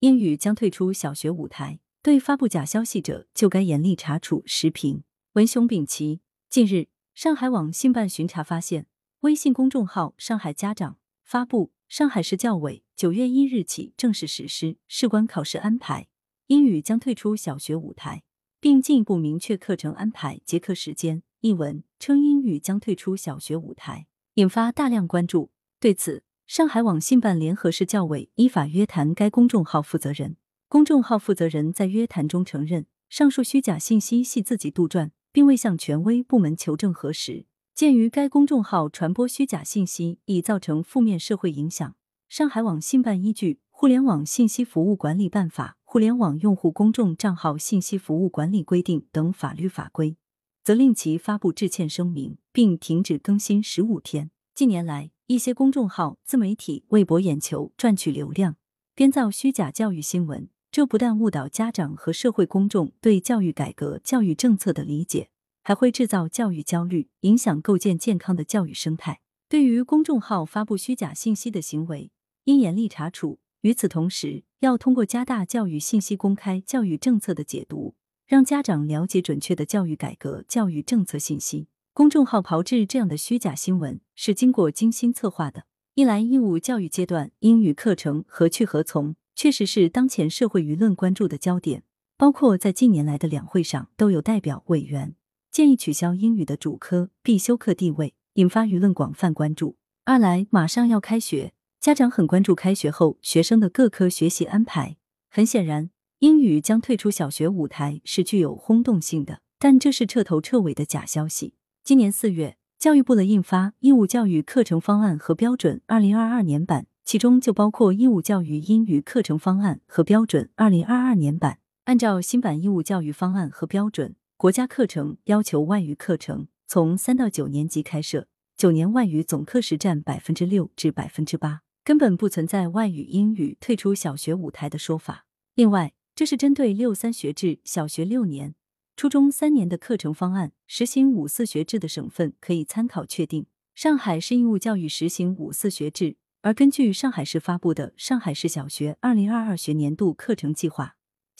英语将退出小学舞台，对发布假消息者就该严厉查处。时评：文雄秉奇。近日，上海网信办巡查发现，微信公众号“上海家长”发布上海市教委九月一日起正式实施事关考试安排，英语将退出小学舞台，并进一步明确课程安排、结课时间。一文称英语将退出小学舞台，引发大量关注。对此，上海网信办联合市教委依法约谈该公众号负责人。公众号负责人在约谈中承认，上述虚假信息系自己杜撰。并未向权威部门求证核实。鉴于该公众号传播虚假信息已造成负面社会影响，上海网信办依据《互联网信息服务管理办法》《互联网用户公众账号信息服务管理规定》等法律法规，责令其发布致歉声明，并停止更新十五天。近年来，一些公众号、自媒体为博眼球、赚取流量，编造虚假教育新闻。这不但误导家长和社会公众对教育改革、教育政策的理解，还会制造教育焦虑，影响构建健康的教育生态。对于公众号发布虚假信息的行为，应严厉查处。与此同时，要通过加大教育信息公开、教育政策的解读，让家长了解准确的教育改革、教育政策信息。公众号炮制这样的虚假新闻是经过精心策划的。一来，义务教育阶段英语课程何去何从？确实是当前社会舆论关注的焦点，包括在近年来的两会上，都有代表委员建议取消英语的主科必修课地位，引发舆论广泛关注。二来，马上要开学，家长很关注开学后学生的各科学习安排。很显然，英语将退出小学舞台是具有轰动性的，但这是彻头彻尾的假消息。今年四月，教育部的印发《义务教育课程方案和标准（二零二二年版）》。其中就包括义务教育英语课程方案和标准二零二二年版。按照新版义务教育方案和标准，国家课程要求外语课程从三到九年级开设，九年外语总课时占百分之六至百分之八，根本不存在外语英语退出小学舞台的说法。另外，这是针对六三学制小学六年、初中三年的课程方案，实行五四学制的省份可以参考确定。上海市义务教育实行五四学制。而根据上海市发布的《上海市小学二零二二学年度课程计划》，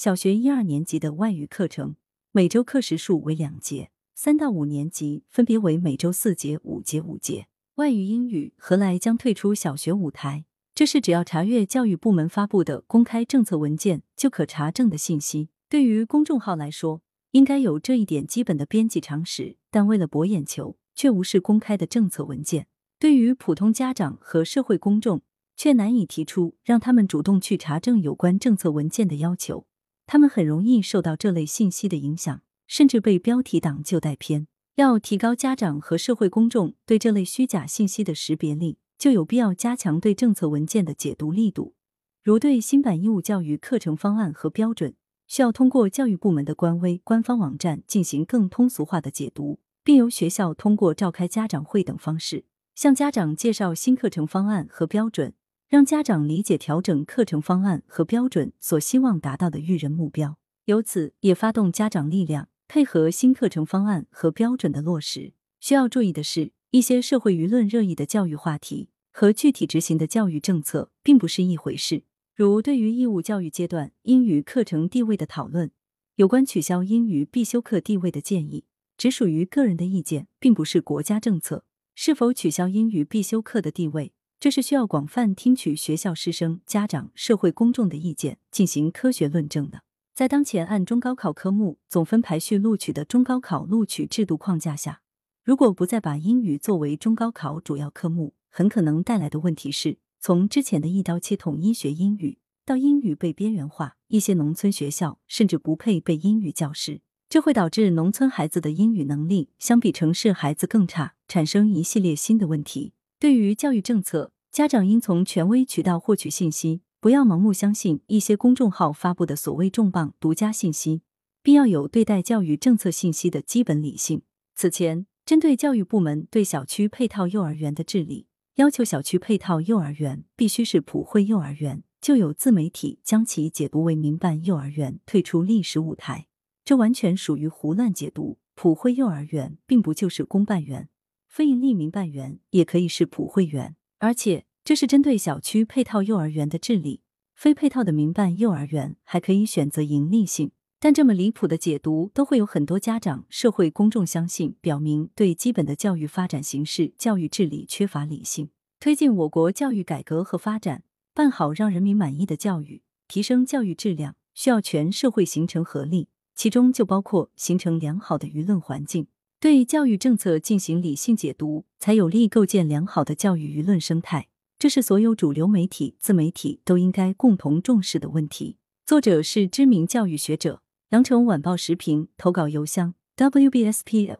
小学一二年级的外语课程每周课时数为两节，三到五年级分别为每周四节、五节、五节。外语英语何来将退出小学舞台？这是只要查阅教育部门发布的公开政策文件就可查证的信息。对于公众号来说，应该有这一点基本的编辑常识，但为了博眼球，却无视公开的政策文件。对于普通家长和社会公众，却难以提出让他们主动去查证有关政策文件的要求，他们很容易受到这类信息的影响，甚至被标题党就带偏。要提高家长和社会公众对这类虚假信息的识别力，就有必要加强对政策文件的解读力度。如对新版义务教育课程方案和标准，需要通过教育部门的官微、官方网站进行更通俗化的解读，并由学校通过召开家长会等方式。向家长介绍新课程方案和标准，让家长理解调整课程方案和标准所希望达到的育人目标，由此也发动家长力量，配合新课程方案和标准的落实。需要注意的是，一些社会舆论热议的教育话题和具体执行的教育政策并不是一回事。如对于义务教育阶段英语课程地位的讨论，有关取消英语必修课地位的建议，只属于个人的意见，并不是国家政策。是否取消英语必修课的地位，这是需要广泛听取学校师生、家长、社会公众的意见，进行科学论证的。在当前按中高考科目总分排序录取的中高考录取制度框架下，如果不再把英语作为中高考主要科目，很可能带来的问题是，从之前的一刀切统一学英语，到英语被边缘化，一些农村学校甚至不配备英语教师。这会导致农村孩子的英语能力相比城市孩子更差，产生一系列新的问题。对于教育政策，家长应从权威渠道获取信息，不要盲目相信一些公众号发布的所谓重磅独家信息，并要有对待教育政策信息的基本理性。此前，针对教育部门对小区配套幼儿园的治理，要求小区配套幼儿园必须是普惠幼儿园，就有自媒体将其解读为民办幼儿园退出历史舞台。这完全属于胡乱解读。普惠幼儿园并不就是公办园，非营利民办园也可以是普惠园，而且这是针对小区配套幼儿园的治理，非配套的民办幼儿园还可以选择盈利性。但这么离谱的解读，都会有很多家长、社会公众相信，表明对基本的教育发展形势、教育治理缺乏理性。推进我国教育改革和发展，办好让人民满意的教育，提升教育质量，需要全社会形成合力，其中就包括形成良好的舆论环境。对教育政策进行理性解读，才有力构建良好的教育舆论生态。这是所有主流媒体、自媒体都应该共同重视的问题。作者是知名教育学者，羊城晚报时评投稿邮箱：wbspycwb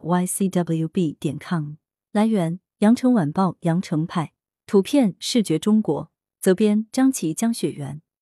点 com。来源：羊城晚报羊城派。图片：视觉中国。责编：张琪、江雪源。